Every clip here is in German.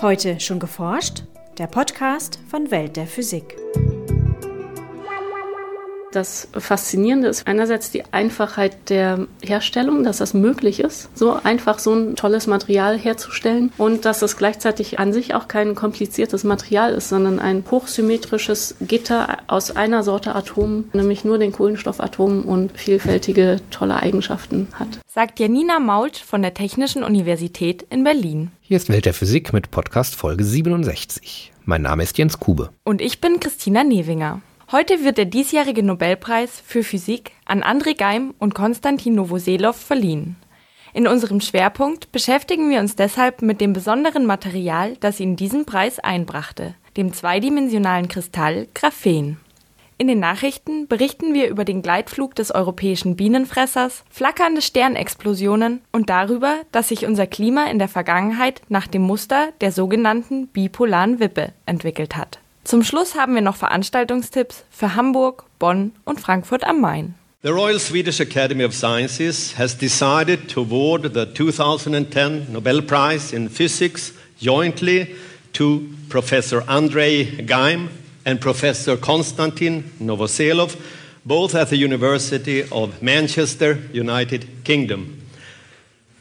Heute schon geforscht? Der Podcast von Welt der Physik. Das Faszinierende ist einerseits die Einfachheit der Herstellung, dass das möglich ist, so einfach so ein tolles Material herzustellen und dass es gleichzeitig an sich auch kein kompliziertes Material ist, sondern ein hochsymmetrisches Gitter aus einer Sorte Atomen, nämlich nur den Kohlenstoffatomen und vielfältige tolle Eigenschaften hat. Sagt Janina Maulsch von der Technischen Universität in Berlin. Hier ist Welt der Physik mit Podcast Folge 67. Mein Name ist Jens Kube. Und ich bin Christina Newinger. Heute wird der diesjährige Nobelpreis für Physik an André Geim und Konstantin Novoselov verliehen. In unserem Schwerpunkt beschäftigen wir uns deshalb mit dem besonderen Material, das ihnen diesen Preis einbrachte, dem zweidimensionalen Kristall Graphen. In den Nachrichten berichten wir über den Gleitflug des europäischen Bienenfressers, flackernde Sternexplosionen und darüber, dass sich unser Klima in der Vergangenheit nach dem Muster der sogenannten bipolaren Wippe entwickelt hat. Zum Schluss haben wir noch Veranstaltungstipps für Hamburg, Bonn und Frankfurt am Main. The Royal Swedish Academy of Sciences has decided to award the 2010 Nobel Prize in Physics jointly to Professor Andrei Geim and Professor Konstantin Novoselov, both at the University of Manchester, United Kingdom.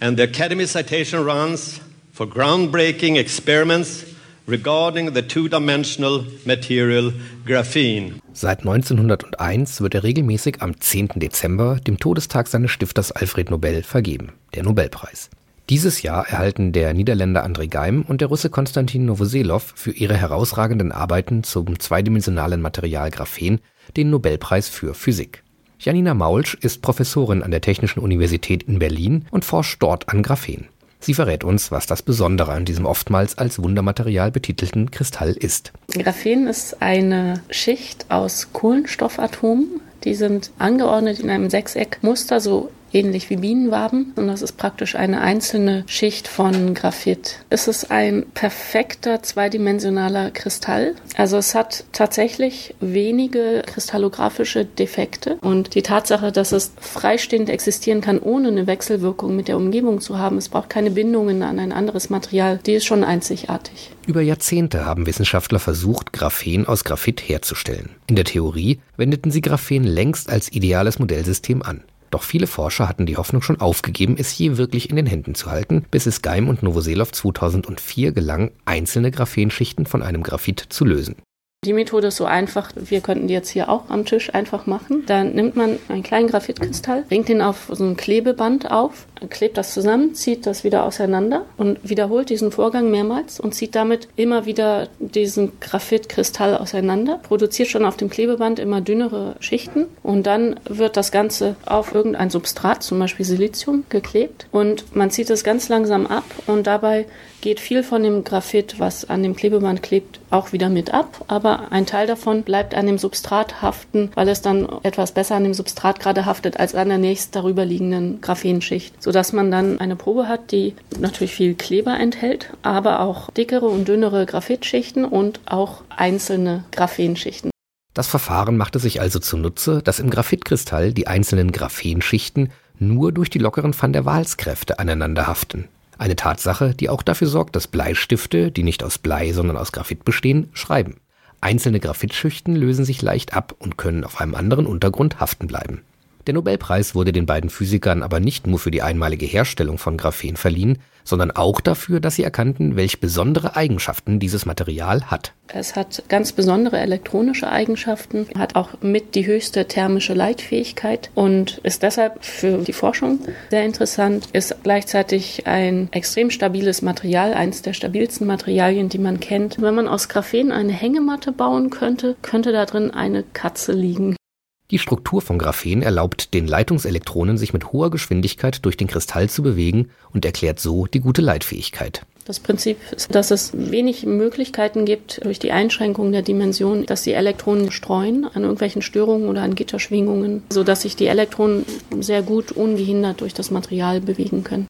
And the Academy citation runs for groundbreaking experiments regarding the two-dimensional material graphene. Seit 1901 wird er regelmäßig am 10. Dezember, dem Todestag seines Stifters Alfred Nobel, vergeben, der Nobelpreis. Dieses Jahr erhalten der Niederländer André Geim und der Russe Konstantin Novoselov für ihre herausragenden Arbeiten zum zweidimensionalen Material Graphen den Nobelpreis für Physik. Janina Maulsch ist Professorin an der Technischen Universität in Berlin und forscht dort an Graphen. Sie verrät uns, was das Besondere an diesem oftmals als Wundermaterial betitelten Kristall ist. Graphen ist eine Schicht aus Kohlenstoffatomen. Die sind angeordnet in einem Sechseckmuster, so ähnlich wie Bienenwaben. Und das ist praktisch eine einzelne Schicht von Graphit. Es ist ein perfekter zweidimensionaler Kristall. Also es hat tatsächlich wenige kristallographische Defekte. Und die Tatsache, dass es freistehend existieren kann, ohne eine Wechselwirkung mit der Umgebung zu haben, es braucht keine Bindungen an ein anderes Material, die ist schon einzigartig. Über Jahrzehnte haben Wissenschaftler versucht, Graphen aus Graphit herzustellen. In der Theorie wendeten sie Graphen längst als ideales Modellsystem an. Doch viele Forscher hatten die Hoffnung schon aufgegeben, es je wirklich in den Händen zu halten, bis es Geim und Novoselov 2004 gelang, einzelne Graphenschichten von einem Graphit zu lösen. Die Methode ist so einfach, wir könnten die jetzt hier auch am Tisch einfach machen. Dann nimmt man einen kleinen Graphitkristall, bringt ihn auf so ein Klebeband auf, klebt das zusammen, zieht das wieder auseinander und wiederholt diesen Vorgang mehrmals und zieht damit immer wieder diesen Graphitkristall auseinander, produziert schon auf dem Klebeband immer dünnere Schichten und dann wird das Ganze auf irgendein Substrat, zum Beispiel Silizium, geklebt und man zieht es ganz langsam ab und dabei geht viel von dem Graphit, was an dem Klebeband klebt, auch wieder mit ab, aber ein Teil davon bleibt an dem Substrat haften, weil es dann etwas besser an dem Substrat gerade haftet als an der nächst darüber liegenden Graphenschicht, sodass man dann eine Probe hat, die natürlich viel Kleber enthält, aber auch dickere und dünnere Graphitschichten und auch einzelne Graphenschichten. Das Verfahren machte sich also zunutze, dass im Graphitkristall die einzelnen Graphenschichten nur durch die lockeren Van der Waals-Kräfte aneinander haften. Eine Tatsache, die auch dafür sorgt, dass Bleistifte, die nicht aus Blei, sondern aus Graphit bestehen, schreiben. Einzelne Graphitschichten lösen sich leicht ab und können auf einem anderen Untergrund haften bleiben. Der Nobelpreis wurde den beiden Physikern aber nicht nur für die einmalige Herstellung von Graphen verliehen, sondern auch dafür, dass sie erkannten, welch besondere Eigenschaften dieses Material hat. Es hat ganz besondere elektronische Eigenschaften, hat auch mit die höchste thermische Leitfähigkeit und ist deshalb für die Forschung sehr interessant, ist gleichzeitig ein extrem stabiles Material, eines der stabilsten Materialien, die man kennt. Wenn man aus Graphen eine Hängematte bauen könnte, könnte da drin eine Katze liegen. Die Struktur von Graphen erlaubt den Leitungselektronen, sich mit hoher Geschwindigkeit durch den Kristall zu bewegen und erklärt so die gute Leitfähigkeit. Das Prinzip ist, dass es wenig Möglichkeiten gibt, durch die Einschränkung der Dimension, dass die Elektronen streuen an irgendwelchen Störungen oder an Gitterschwingungen, sodass sich die Elektronen sehr gut ungehindert durch das Material bewegen können.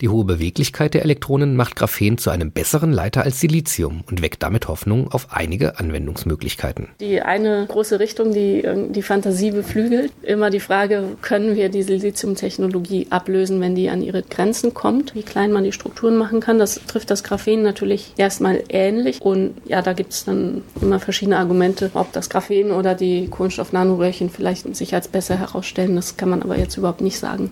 Die hohe Beweglichkeit der Elektronen macht Graphen zu einem besseren Leiter als Silizium und weckt damit Hoffnung auf einige Anwendungsmöglichkeiten. Die eine große Richtung, die die Fantasie beflügelt, immer die Frage, können wir die Siliziumtechnologie ablösen, wenn die an ihre Grenzen kommt, wie klein man die Strukturen machen kann. Das trifft das Graphen natürlich erstmal ähnlich und ja, da gibt es dann immer verschiedene Argumente, ob das Graphen oder die Kohlenstoff-Nanoröhrchen vielleicht sich als besser herausstellen. Das kann man aber jetzt überhaupt nicht sagen.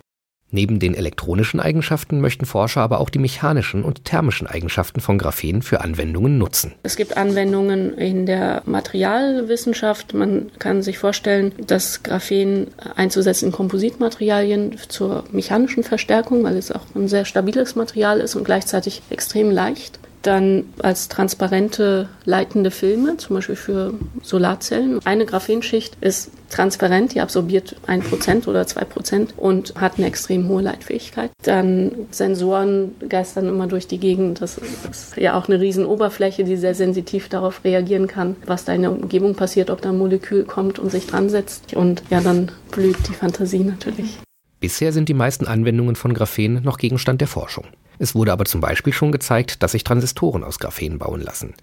Neben den elektronischen Eigenschaften möchten Forscher aber auch die mechanischen und thermischen Eigenschaften von Graphen für Anwendungen nutzen. Es gibt Anwendungen in der Materialwissenschaft. Man kann sich vorstellen, das Graphen einzusetzen in Kompositmaterialien zur mechanischen Verstärkung, weil es auch ein sehr stabiles Material ist und gleichzeitig extrem leicht dann als transparente leitende Filme, zum Beispiel für Solarzellen. Eine Graphenschicht ist transparent, die absorbiert ein Prozent oder zwei Prozent und hat eine extrem hohe Leitfähigkeit. Dann Sensoren geistern immer durch die Gegend. Das ist ja auch eine riesen Oberfläche, die sehr sensitiv darauf reagieren kann, was da in der Umgebung passiert, ob da ein Molekül kommt und sich dran setzt. Und ja, dann blüht die Fantasie natürlich. Bisher sind die meisten Anwendungen von Graphen noch Gegenstand der Forschung. Es wurde aber zum Beispiel schon gezeigt, dass sich Transistoren aus Graphen bauen lassen.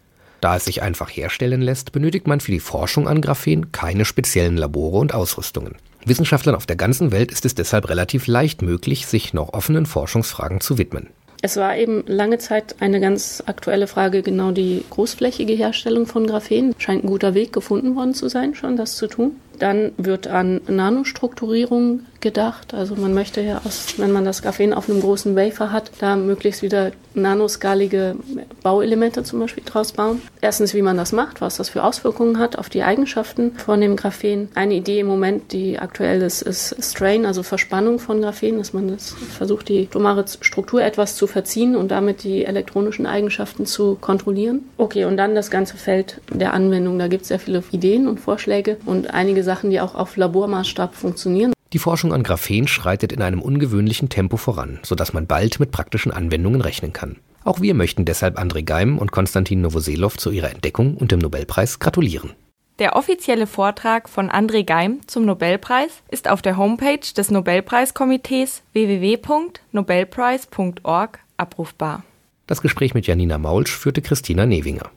Da es sich einfach herstellen lässt, benötigt man für die Forschung an Graphen keine speziellen Labore und Ausrüstungen. Wissenschaftlern auf der ganzen Welt ist es deshalb relativ leicht möglich, sich noch offenen Forschungsfragen zu widmen. Es war eben lange Zeit eine ganz aktuelle Frage, genau die großflächige Herstellung von Graphen. Scheint ein guter Weg gefunden worden zu sein, schon das zu tun. Dann wird an Nanostrukturierung gedacht. Also man möchte ja, aus, wenn man das Graphen auf einem großen Wafer hat, da möglichst wieder nanoskalige Bauelemente zum Beispiel draus bauen. Erstens, wie man das macht, was das für Auswirkungen hat auf die Eigenschaften von dem Graphen. Eine Idee im Moment, die aktuell ist, ist Strain, also Verspannung von Graphen, dass man das versucht, die atomare Struktur etwas zu verziehen und damit die elektronischen Eigenschaften zu kontrollieren. Okay, und dann das ganze Feld der Anwendung. Da gibt es sehr viele Ideen und Vorschläge und einige Sachen, die auch auf Labormaßstab funktionieren. Die Forschung an Graphen schreitet in einem ungewöhnlichen Tempo voran, sodass man bald mit praktischen Anwendungen rechnen kann. Auch wir möchten deshalb André Geim und Konstantin Novoselov zu ihrer Entdeckung und dem Nobelpreis gratulieren. Der offizielle Vortrag von André Geim zum Nobelpreis ist auf der Homepage des Nobelpreiskomitees www.nobelpreis.org abrufbar. Das Gespräch mit Janina Maulsch führte Christina Newinger.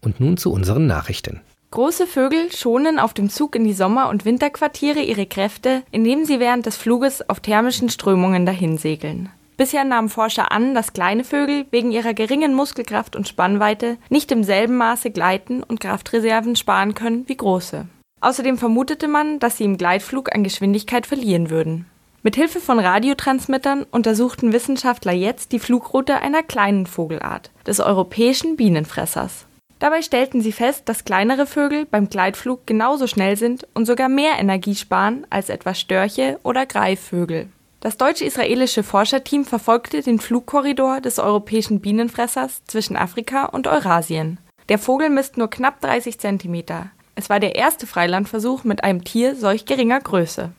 Und nun zu unseren Nachrichten. Große Vögel schonen auf dem Zug in die Sommer- und Winterquartiere ihre Kräfte, indem sie während des Fluges auf thermischen Strömungen dahinsegeln. Bisher nahmen Forscher an, dass kleine Vögel wegen ihrer geringen Muskelkraft und Spannweite nicht im selben Maße gleiten und Kraftreserven sparen können wie große. Außerdem vermutete man, dass sie im Gleitflug an Geschwindigkeit verlieren würden. Mit Hilfe von Radiotransmittern untersuchten Wissenschaftler jetzt die Flugroute einer kleinen Vogelart, des europäischen Bienenfressers. Dabei stellten sie fest, dass kleinere Vögel beim Gleitflug genauso schnell sind und sogar mehr Energie sparen als etwa Störche oder Greifvögel. Das deutsch-israelische Forscherteam verfolgte den Flugkorridor des europäischen Bienenfressers zwischen Afrika und Eurasien. Der Vogel misst nur knapp 30 Zentimeter. Es war der erste Freilandversuch mit einem Tier solch geringer Größe.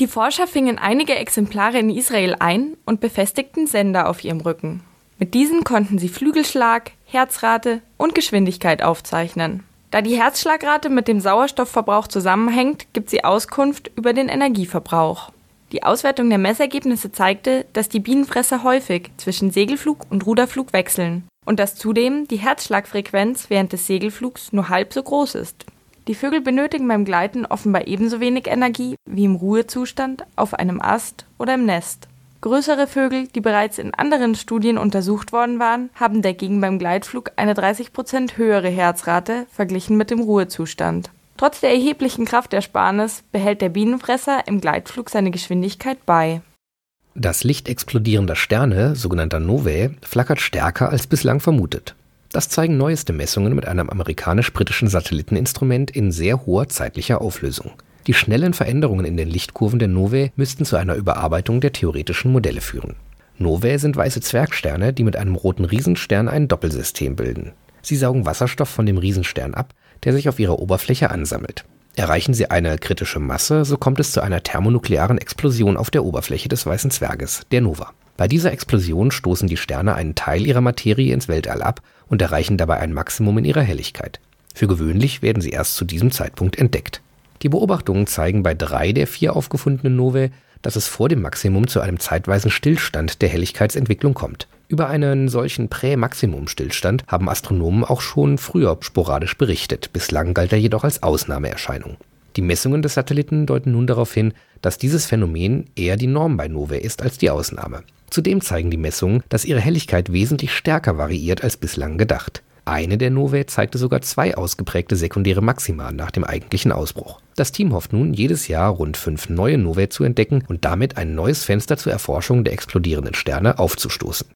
Die Forscher fingen einige Exemplare in Israel ein und befestigten Sender auf ihrem Rücken. Mit diesen konnten sie Flügelschlag, Herzrate und Geschwindigkeit aufzeichnen. Da die Herzschlagrate mit dem Sauerstoffverbrauch zusammenhängt, gibt sie Auskunft über den Energieverbrauch. Die Auswertung der Messergebnisse zeigte, dass die Bienenfresser häufig zwischen Segelflug und Ruderflug wechseln und dass zudem die Herzschlagfrequenz während des Segelflugs nur halb so groß ist. Die Vögel benötigen beim Gleiten offenbar ebenso wenig Energie wie im Ruhezustand auf einem Ast oder im Nest. Größere Vögel, die bereits in anderen Studien untersucht worden waren, haben dagegen beim Gleitflug eine 30 Prozent höhere Herzrate verglichen mit dem Ruhezustand. Trotz der erheblichen Kraftersparnis behält der Bienenfresser im Gleitflug seine Geschwindigkeit bei. Das Licht explodierender Sterne, sogenannter Novae, flackert stärker als bislang vermutet. Das zeigen neueste Messungen mit einem amerikanisch-britischen Satelliteninstrument in sehr hoher zeitlicher Auflösung. Die schnellen Veränderungen in den Lichtkurven der Novae müssten zu einer Überarbeitung der theoretischen Modelle führen. Novae sind weiße Zwergsterne, die mit einem roten Riesenstern ein Doppelsystem bilden. Sie saugen Wasserstoff von dem Riesenstern ab, der sich auf ihrer Oberfläche ansammelt. Erreichen sie eine kritische Masse, so kommt es zu einer thermonuklearen Explosion auf der Oberfläche des weißen Zwerges, der Nova. Bei dieser Explosion stoßen die Sterne einen Teil ihrer Materie ins Weltall ab und erreichen dabei ein Maximum in ihrer Helligkeit. Für gewöhnlich werden sie erst zu diesem Zeitpunkt entdeckt. Die Beobachtungen zeigen bei drei der vier aufgefundenen Novae, dass es vor dem Maximum zu einem zeitweisen Stillstand der Helligkeitsentwicklung kommt. Über einen solchen Prä-Maximum-Stillstand haben Astronomen auch schon früher sporadisch berichtet, bislang galt er jedoch als Ausnahmeerscheinung. Die Messungen des Satelliten deuten nun darauf hin, dass dieses Phänomen eher die Norm bei Novae ist als die Ausnahme. Zudem zeigen die Messungen, dass ihre Helligkeit wesentlich stärker variiert als bislang gedacht. Eine der Novae zeigte sogar zwei ausgeprägte sekundäre Maxima nach dem eigentlichen Ausbruch. Das Team hofft nun, jedes Jahr rund fünf neue Novae zu entdecken und damit ein neues Fenster zur Erforschung der explodierenden Sterne aufzustoßen.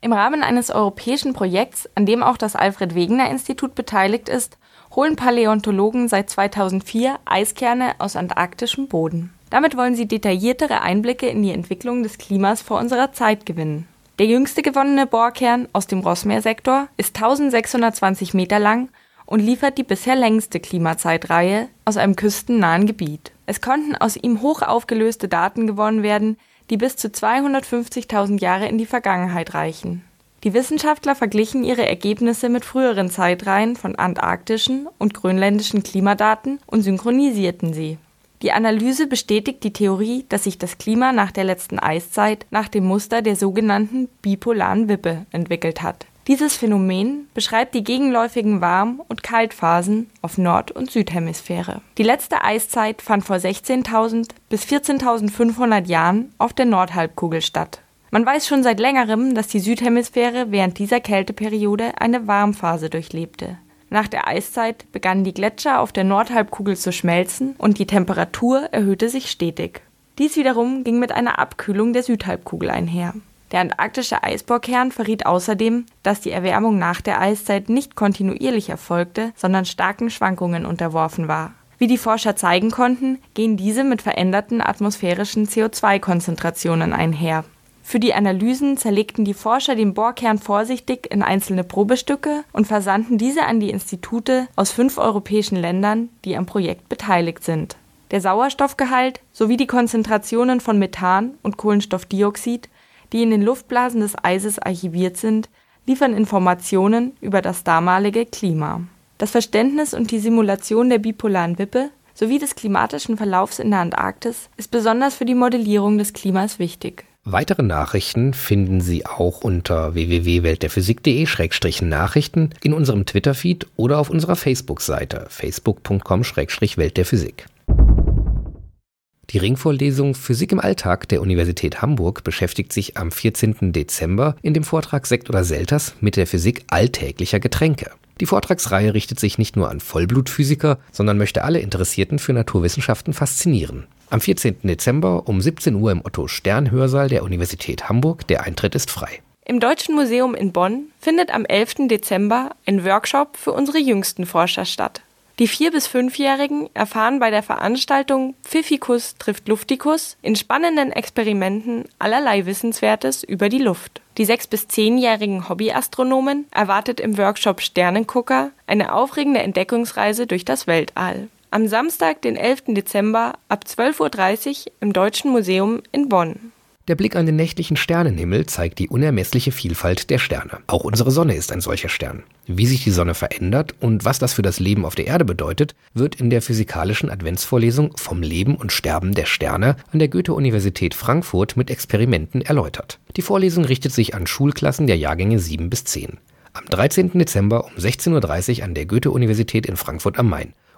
Im Rahmen eines europäischen Projekts, an dem auch das Alfred Wegener Institut beteiligt ist, holen Paläontologen seit 2004 Eiskerne aus antarktischem Boden. Damit wollen sie detailliertere Einblicke in die Entwicklung des Klimas vor unserer Zeit gewinnen. Der jüngste gewonnene Bohrkern aus dem Rossmeersektor ist 1620 Meter lang und liefert die bisher längste Klimazeitreihe aus einem küstennahen Gebiet. Es konnten aus ihm hoch aufgelöste Daten gewonnen werden, die bis zu 250.000 Jahre in die Vergangenheit reichen. Die Wissenschaftler verglichen ihre Ergebnisse mit früheren Zeitreihen von antarktischen und grönländischen Klimadaten und synchronisierten sie. Die Analyse bestätigt die Theorie, dass sich das Klima nach der letzten Eiszeit nach dem Muster der sogenannten bipolaren Wippe entwickelt hat. Dieses Phänomen beschreibt die gegenläufigen Warm- und Kaltphasen auf Nord- und Südhemisphäre. Die letzte Eiszeit fand vor 16.000 bis 14.500 Jahren auf der Nordhalbkugel statt. Man weiß schon seit längerem, dass die Südhemisphäre während dieser Kälteperiode eine Warmphase durchlebte. Nach der Eiszeit begannen die Gletscher auf der Nordhalbkugel zu schmelzen und die Temperatur erhöhte sich stetig. Dies wiederum ging mit einer Abkühlung der Südhalbkugel einher. Der antarktische Eisbohrkern verriet außerdem, dass die Erwärmung nach der Eiszeit nicht kontinuierlich erfolgte, sondern starken Schwankungen unterworfen war. Wie die Forscher zeigen konnten, gehen diese mit veränderten atmosphärischen CO2-Konzentrationen einher. Für die Analysen zerlegten die Forscher den Bohrkern vorsichtig in einzelne Probestücke und versandten diese an die Institute aus fünf europäischen Ländern, die am Projekt beteiligt sind. Der Sauerstoffgehalt sowie die Konzentrationen von Methan und Kohlenstoffdioxid, die in den Luftblasen des Eises archiviert sind, liefern Informationen über das damalige Klima. Das Verständnis und die Simulation der bipolaren Wippe sowie des klimatischen Verlaufs in der Antarktis ist besonders für die Modellierung des Klimas wichtig. Weitere Nachrichten finden Sie auch unter www.weltderphysik.de-nachrichten in unserem Twitter-Feed oder auf unserer Facebook-Seite facebook.com-welt der Physik. Die Ringvorlesung Physik im Alltag der Universität Hamburg beschäftigt sich am 14. Dezember in dem Vortrag Sekt oder Selters mit der Physik alltäglicher Getränke. Die Vortragsreihe richtet sich nicht nur an Vollblutphysiker, sondern möchte alle Interessierten für Naturwissenschaften faszinieren. Am 14. Dezember um 17 Uhr im Otto Stern Hörsaal der Universität Hamburg. Der Eintritt ist frei. Im Deutschen Museum in Bonn findet am 11. Dezember ein Workshop für unsere jüngsten Forscher statt. Die vier bis fünfjährigen erfahren bei der Veranstaltung Pfiffikus trifft Luftikus in spannenden Experimenten allerlei Wissenswertes über die Luft. Die sechs bis zehnjährigen Hobbyastronomen erwartet im Workshop Sternengucker eine aufregende Entdeckungsreise durch das Weltall. Am Samstag, den 11. Dezember ab 12.30 Uhr im Deutschen Museum in Bonn. Der Blick an den nächtlichen Sternenhimmel zeigt die unermessliche Vielfalt der Sterne. Auch unsere Sonne ist ein solcher Stern. Wie sich die Sonne verändert und was das für das Leben auf der Erde bedeutet, wird in der physikalischen Adventsvorlesung vom Leben und Sterben der Sterne an der Goethe-Universität Frankfurt mit Experimenten erläutert. Die Vorlesung richtet sich an Schulklassen der Jahrgänge 7 bis 10. Am 13. Dezember um 16.30 Uhr an der Goethe-Universität in Frankfurt am Main.